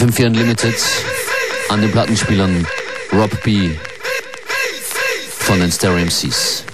FM4 Unlimited an den Plattenspielern Rob B von den Stereo MCs.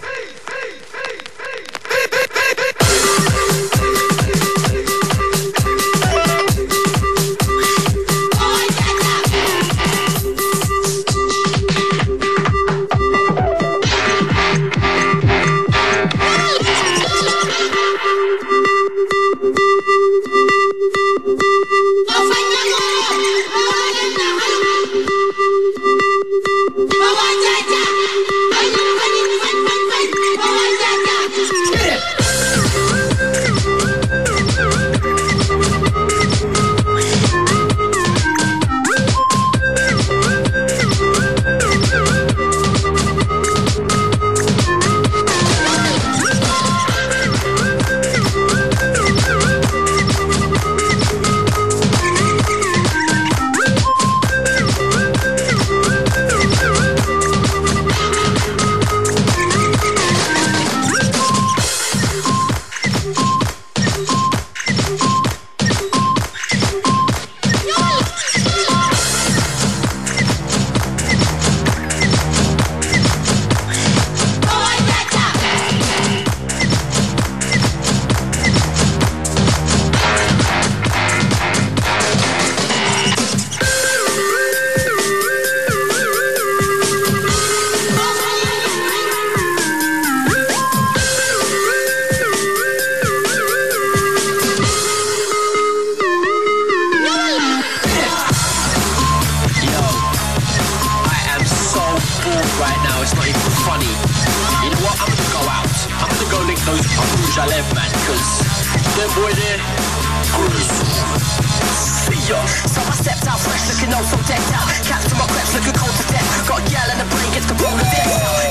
that boy there. See ya. So I stepped out fresh, looking all so decked out. Capped in my crepes, looking cold to death. Got a yell and the brain gets completely dead.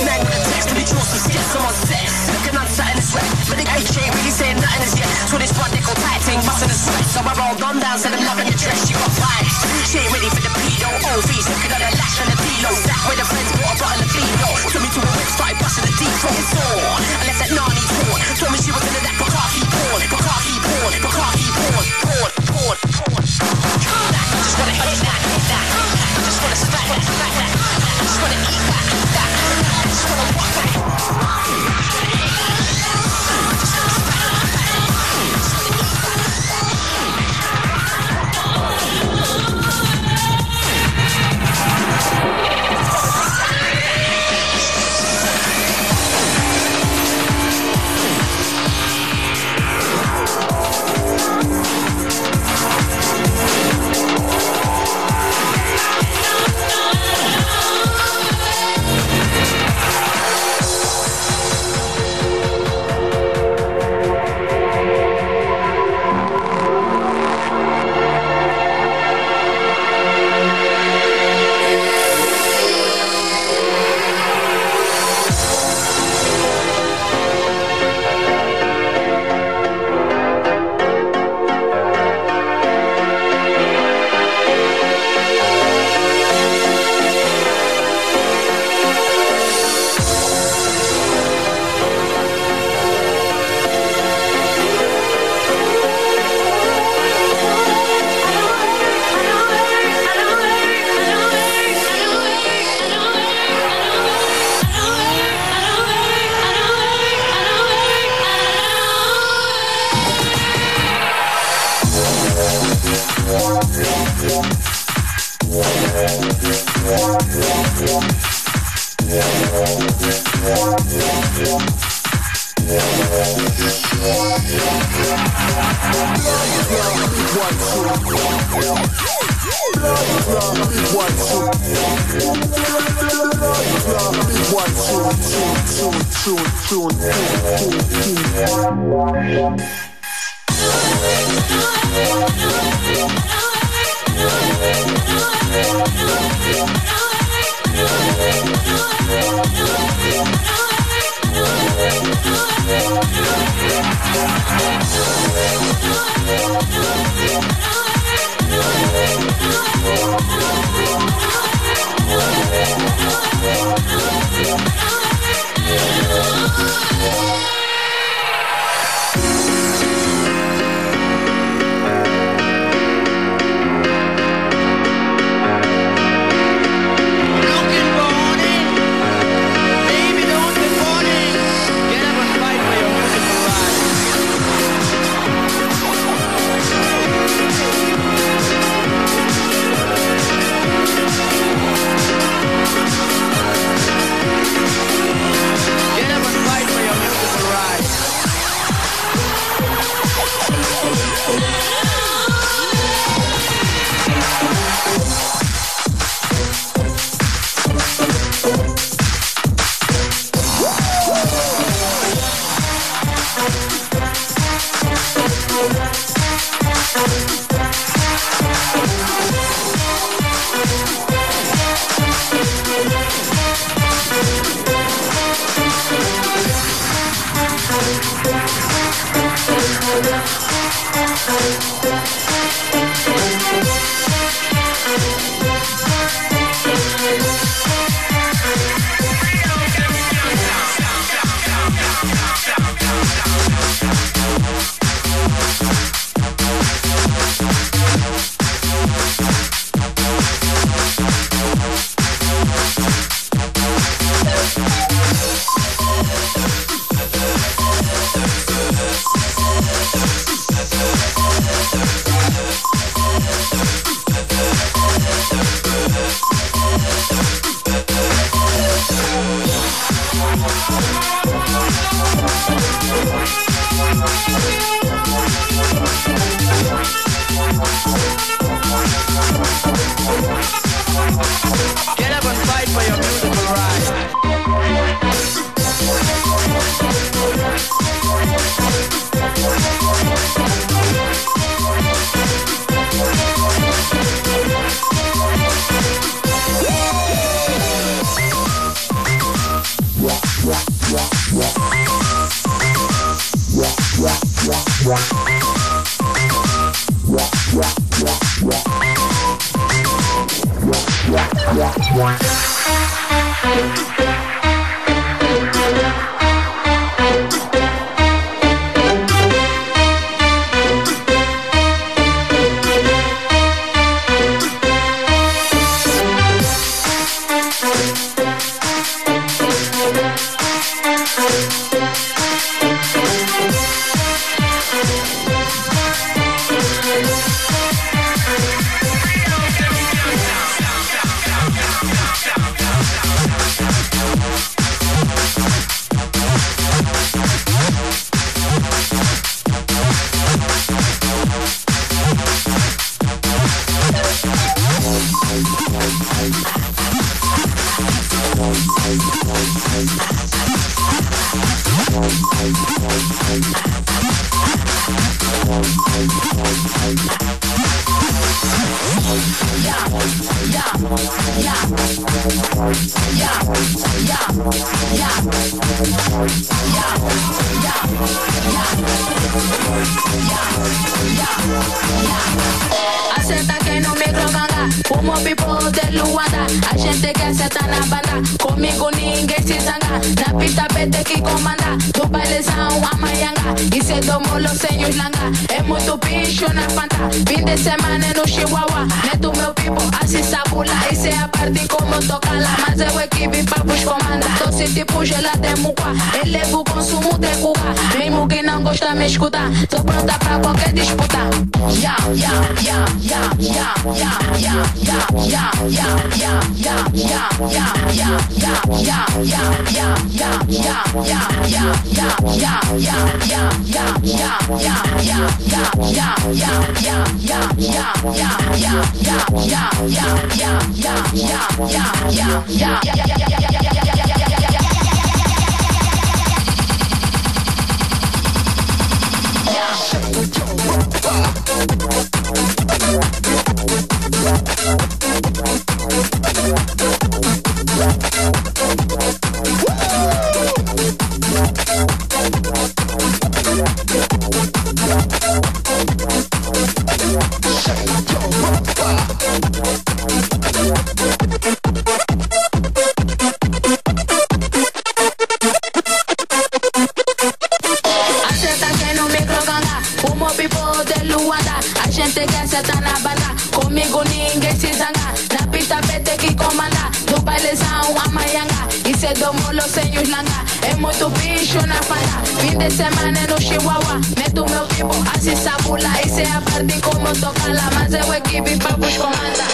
Man with a text to be drawn some skits, I'm on set. Looking unsat in the sweat, but the H ain't really saying nothing as yet. So this one they call Tighting, busting the sweat. So I rolled on down, said I'm loving your dress, she got fine. She ain't ready for the pedo, OVs, looking at her lash and the D-low. Stack with the friends, bought a bottle of vino. Took me to a whip, started busting the D-Pro. I left that Narni torn, told me she was into that Bukaki porn. Bukaki Bacardi. I just wanna hit that, hit that. I just wanna smack that, smack that. I just wanna eat that, eat that. I just wanna walk that. Acepta que no me clavan como people de Luanda, a gente que acerta na banda. Comigo ninguém se zanga, na pista vete que comanda. Do bailezão a maianga, e cê tomou los senhos langa. É muito bicho na panta, fim de semana no Chihuahua. Neto meu people, assim sabula, e cê a parte como tocala. Mas eu equipe papos comanda, doce tipo gelada é. Elevo o consumo de cuba, mesmo que não gosta me escuta. Tô pronta pra qualquer disputa. Yeah, yeah, yeah, yeah, yeah, yeah, yeah. Yeah. apagar. Fin de semana en Ushihuahua, meto meu tempo, así sabula. Ese é a como tocarla, mas eu equipe pra push comanda.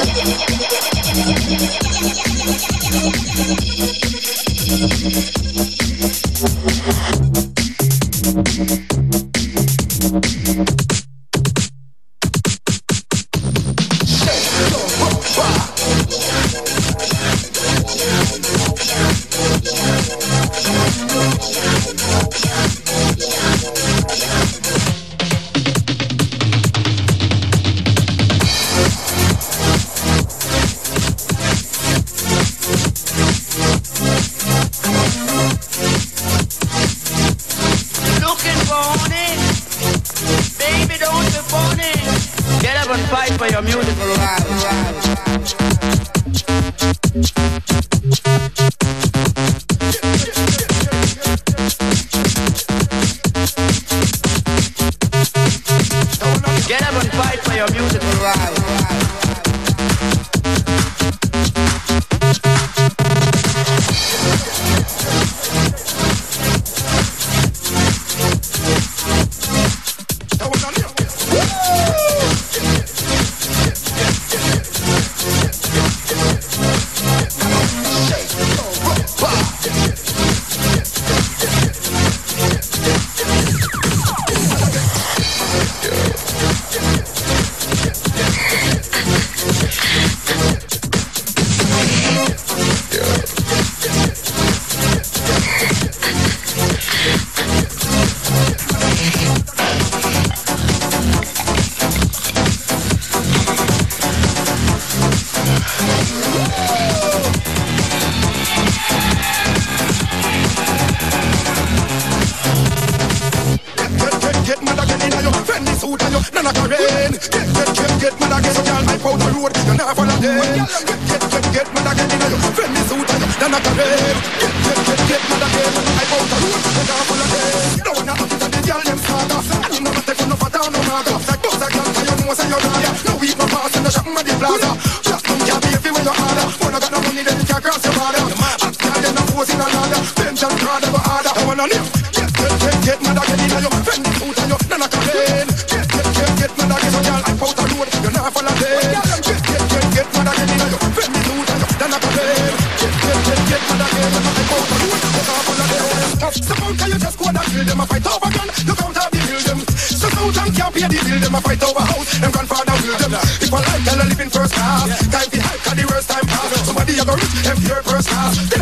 Pension card ever harder. I wanna live. Get, get, get, get mad again in your friendly suit and you done a parade. Get, get, get, get mad again. So girl, I out the road, you never follow them. Get, get, get, get mad again in your friendly suit and you done a parade. Get, get, get, get mad again. I out the road, you never follow them. Suppose can you just go and kill them? I fight over gun. Look out they build them. So out and can't pay the bill. Them a fight over house. Them grandfather will them. I like, tell a living first class. Time to hike, the worst time pass. Somebody a go rich, empty your first class.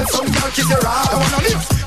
Kiss your ass. I wanna live.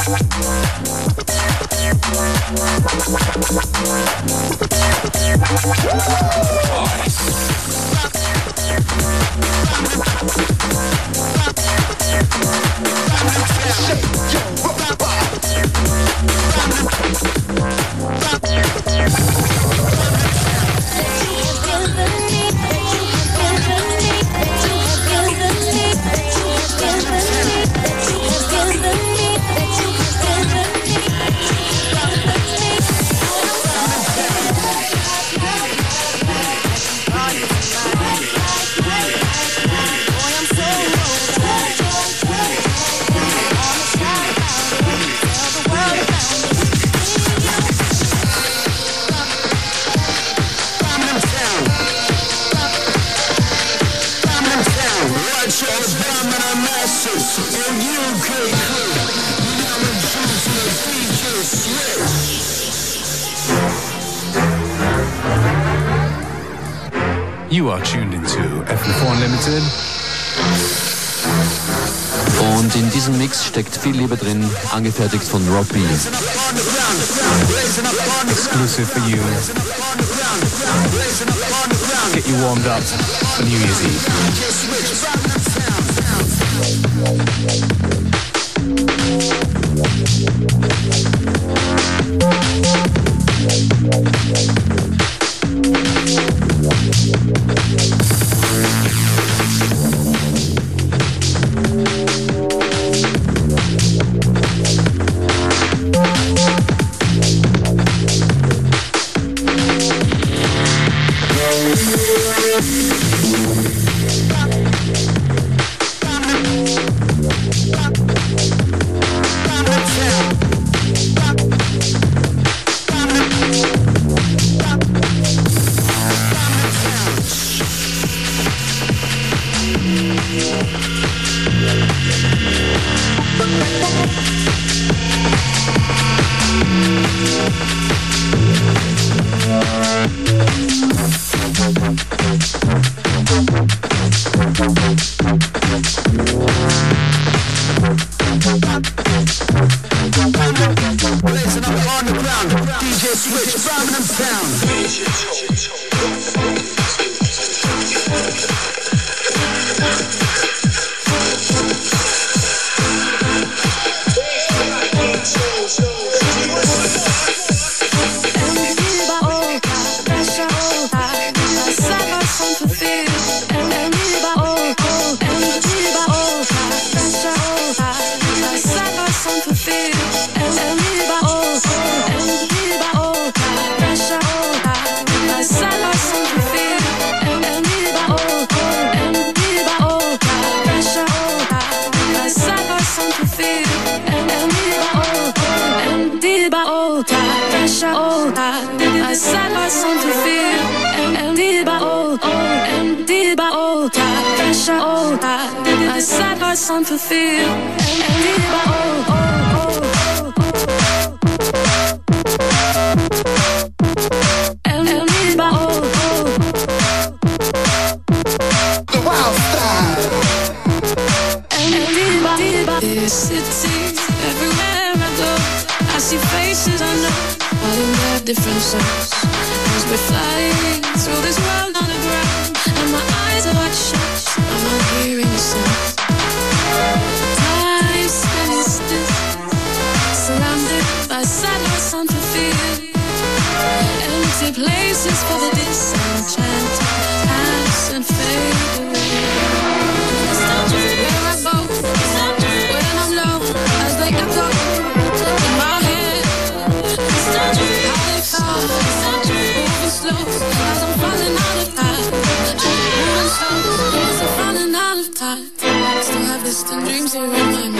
You are tuned into FM4 Unlimited. Und in diesem Mix steckt viel Liebe drin, angefertigt von Rob B. Exclusive for you. Get you warmed up for New Year's Eve. to feel And ended by all Ended by old. time Pressure old, time I set my song to feel And ended by all Ended by old. time Pressure old, time I set my song to feel And ended by old. different as we're flying through this world and dreams in my mind.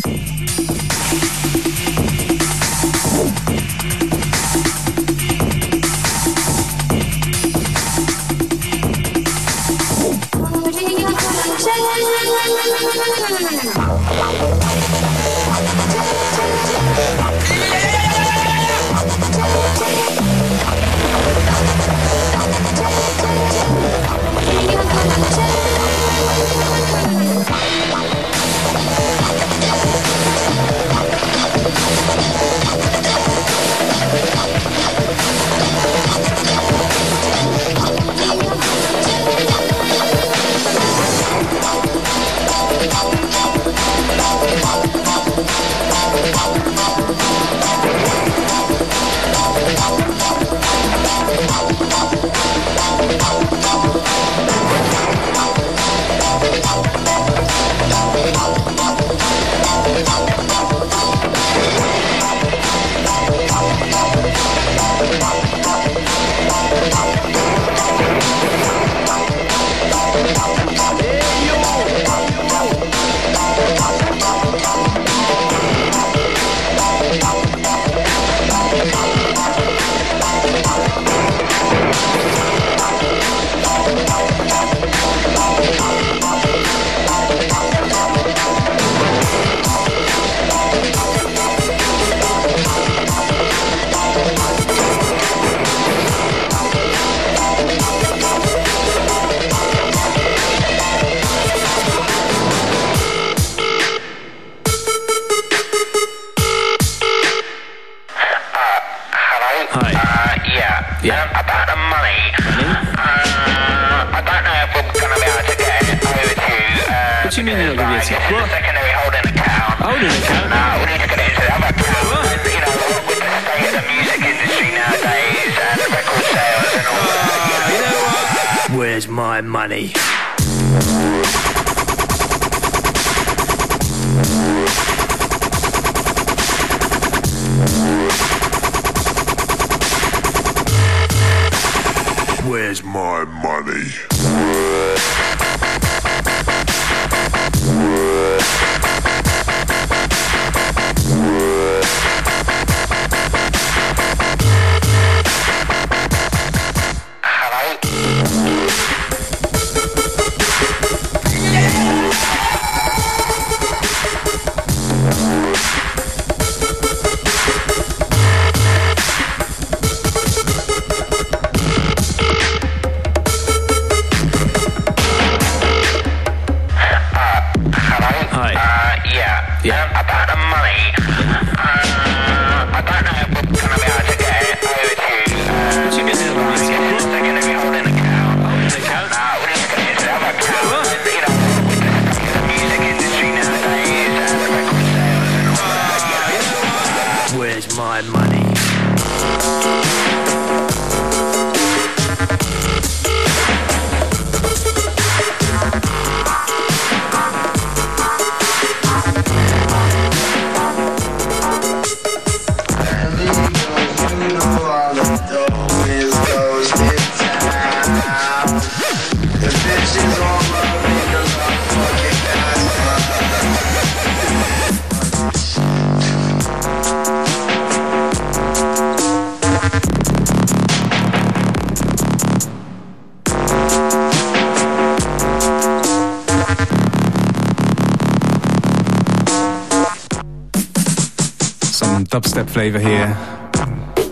flavor here.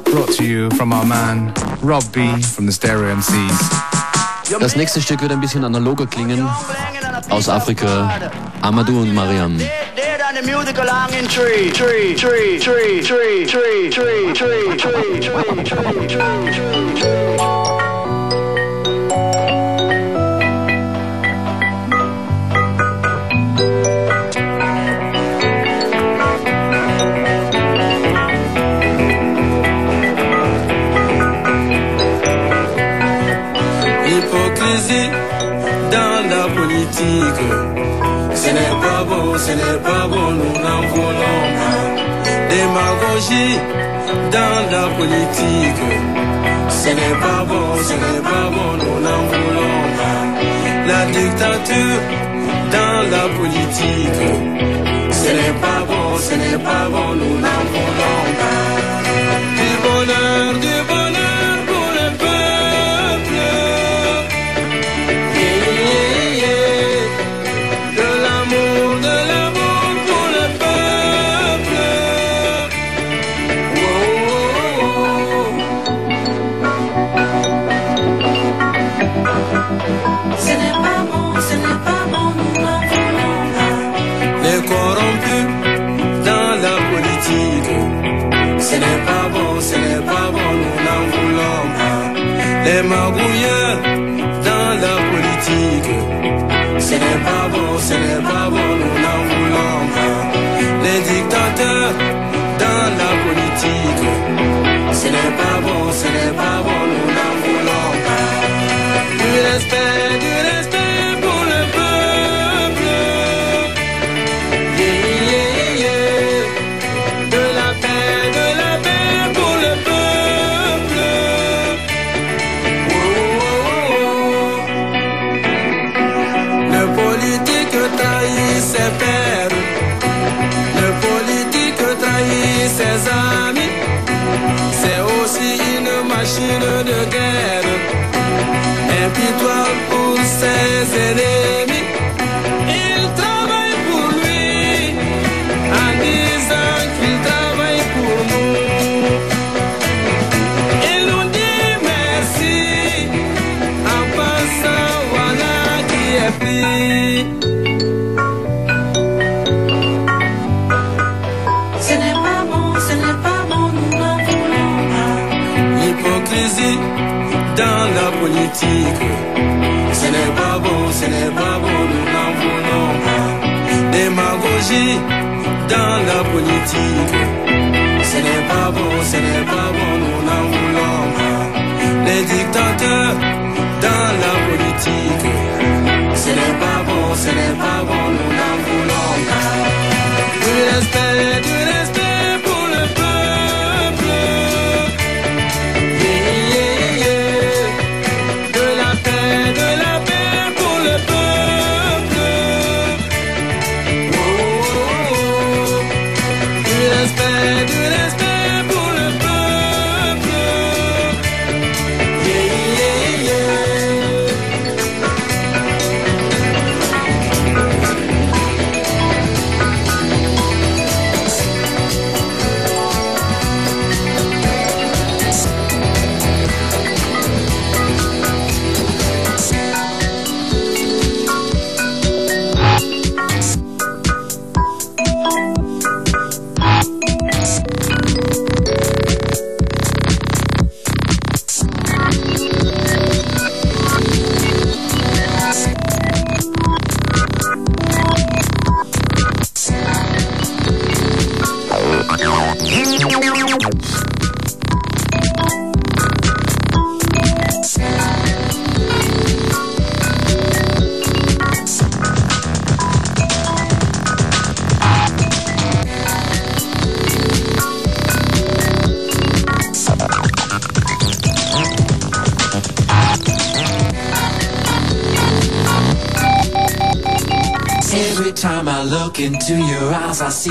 Brought to you from our man Rob B from the Stereo MCs. Das nächste Stück wird ein bisschen analoger klingen. Aus Afrika, Amadou und Mariam. tree, tree, tree, tree, tree, tree, tree, tree, tree, tree, tree, tree, tree, tree. ce n'est pas bon, nous n'en voulons pas. Démagogie dans la politique, ce n'est pas bon, ce n'est pas bon, nous n'en voulons pas. La dictature dans la politique, ce n'est pas bon, ce n'est pas bon, nous n'en voulons pas. Les magouilleurs dans la politique. Ce n'est pas bon, ce n'est pas bon, nous n'en voulons pas. Les dictateurs dans la politique. Ce n'est pas bon, ce n'est pas bon, nous n'en voulons pas.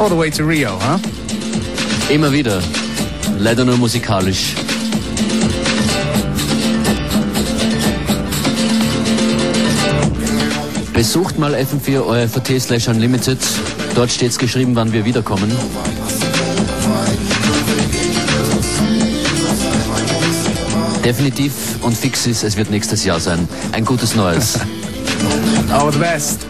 All the way to Rio, huh? Immer wieder. Leider nur musikalisch. Besucht mal FM4 ORFT slash Unlimited. Dort steht's geschrieben, wann wir wiederkommen. Definitiv und fix ist, es wird nächstes Jahr sein. Ein gutes Neues. All the best.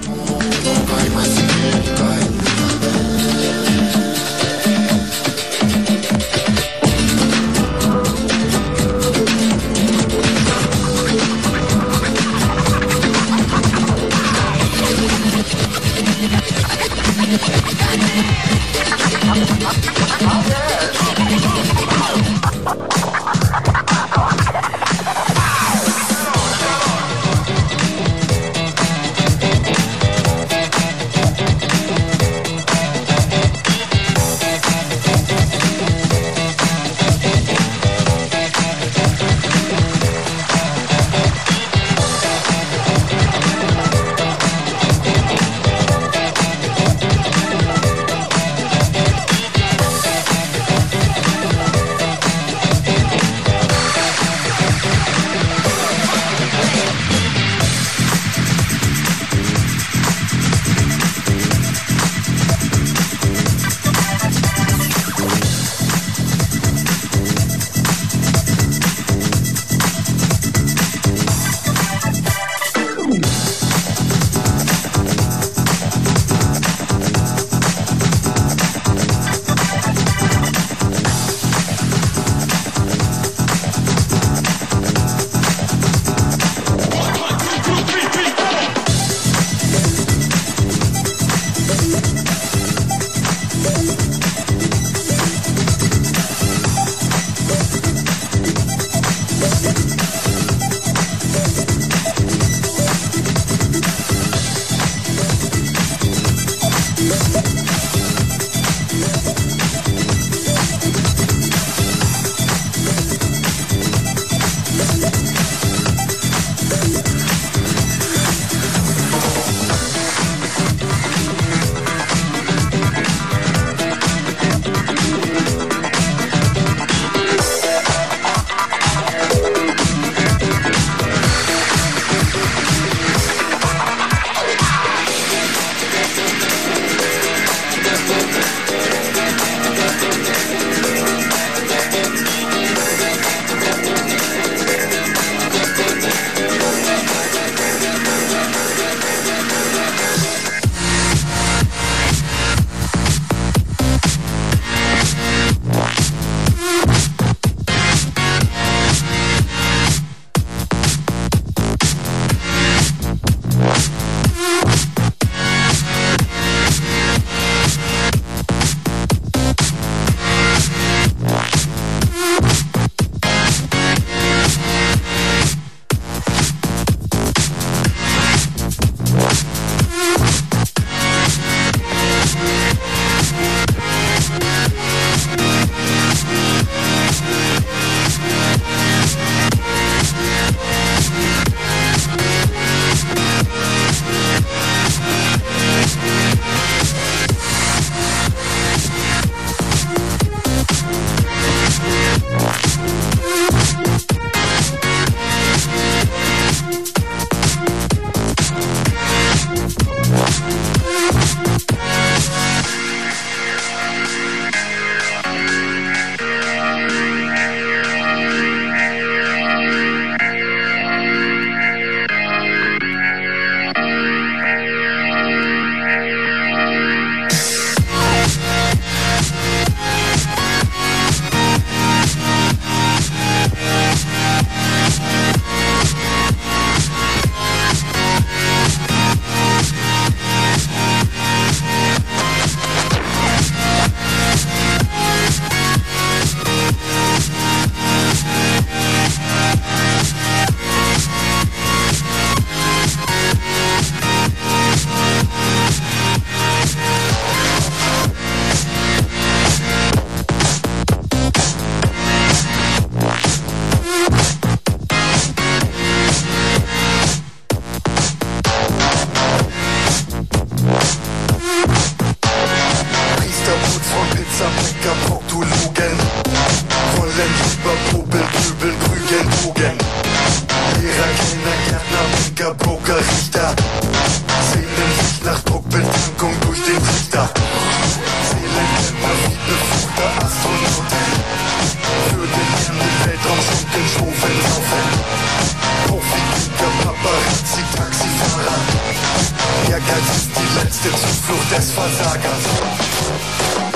Letzte Zuflucht des Versagers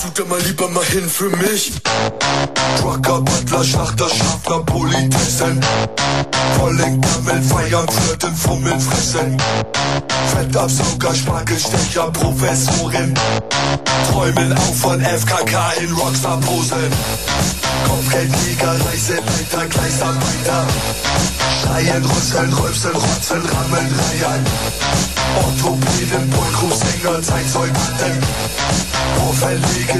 Tut er mal lieber mal hin für mich. Trucker, Butler, Schlachter, Schaffner, Politessen. Vollen Gammel, feiern, flirten, fummeln, fressen. Fettabsauger, Spargelstecher, Professorin. Träumen auch von FKK in Rockstar-Posen. Kopfgeldjäger, Reiseleiter, Gleisarbeiter. Schreien, Rütteln, Rülpsen, Rotzen, Rammeln, Reihen Orthopäden, Bollcrew-Sänger, Zeitzeuganten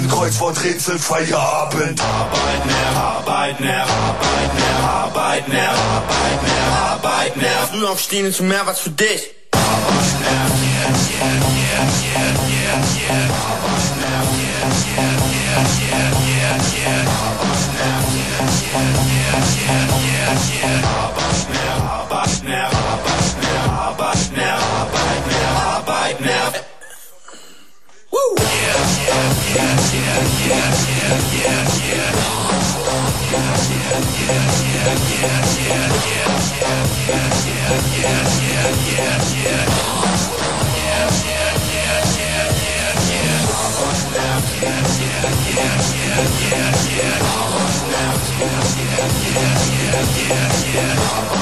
Kreuzwort, Rätsel, Feierabend Arbeit, mehr, Arbeit, mehr, Arbeit, mehr, Arbeit, mehr, Arbeit, mehr, Arbeit, mehr Früh aufstehen ist mehr was für dich Arbeit, mehr, yeah, yeah, yeah, yeah, yeah, yeah Arbeit, mehr, yeah, yeah, yeah yeah, yeah, yeah, yeah, yeah, yeah, yeah, yeah, yeah, yeah, yeah, Yeah.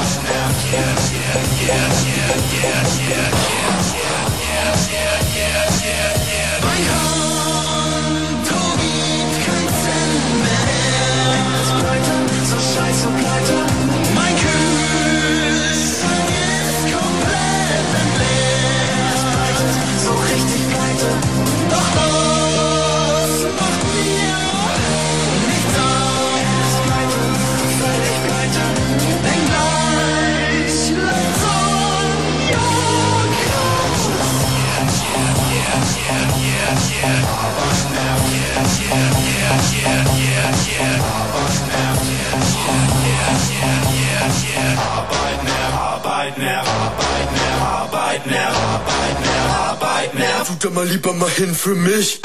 Mal lieber mal hin für mich.